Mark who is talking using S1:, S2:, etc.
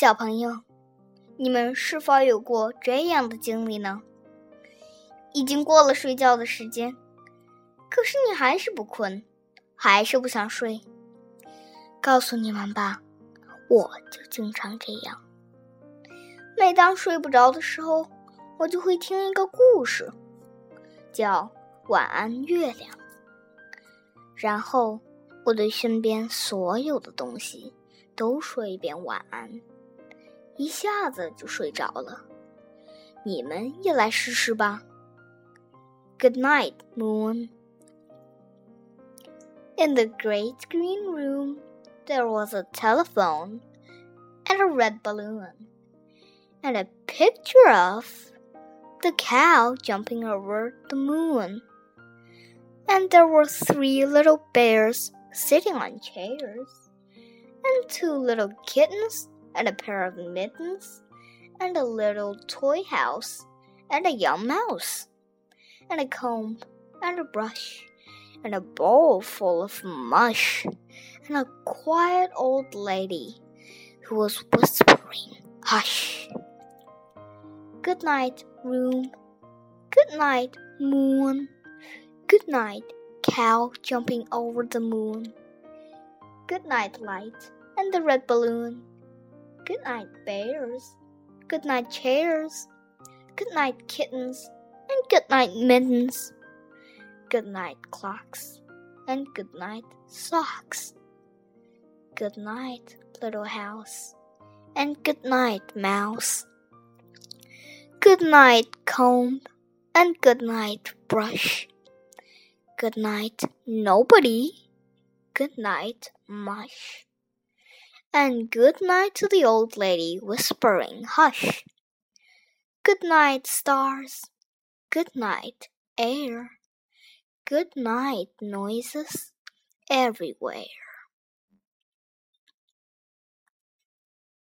S1: 小朋友，你们是否有过这样的经历呢？已经过了睡觉的时间，可是你还是不困，还是不想睡。告诉你们吧，我就经常这样。每当睡不着的时候，我就会听一个故事，叫《晚安月亮》，然后我对身边所有的东西都说一遍晚安，一下子就睡着了。你们也来试试吧。Good night, moon. In the great green room, there was a telephone and a red balloon and a picture of the cow jumping over the moon. And there were three little bears sitting on chairs, and two little kittens, and a pair of mittens, and a little toy house, and a young mouse, and a comb, and a brush, and a bowl full of mush, and a quiet old lady who was whispering, Hush! Good night, room. Good night, moon. Good night, cow jumping over the moon. Good night, light and the red balloon. Good night, bears. Good night, chairs. Good night, kittens. And good night, mittens. Good night, clocks. And good night, socks. Good night, little house. And good night, mouse. Good night, comb, and good night, brush. Good night, nobody. Good night, mush. And good night to the old lady whispering, hush. Good night, stars. Good night, air. Good night, noises everywhere.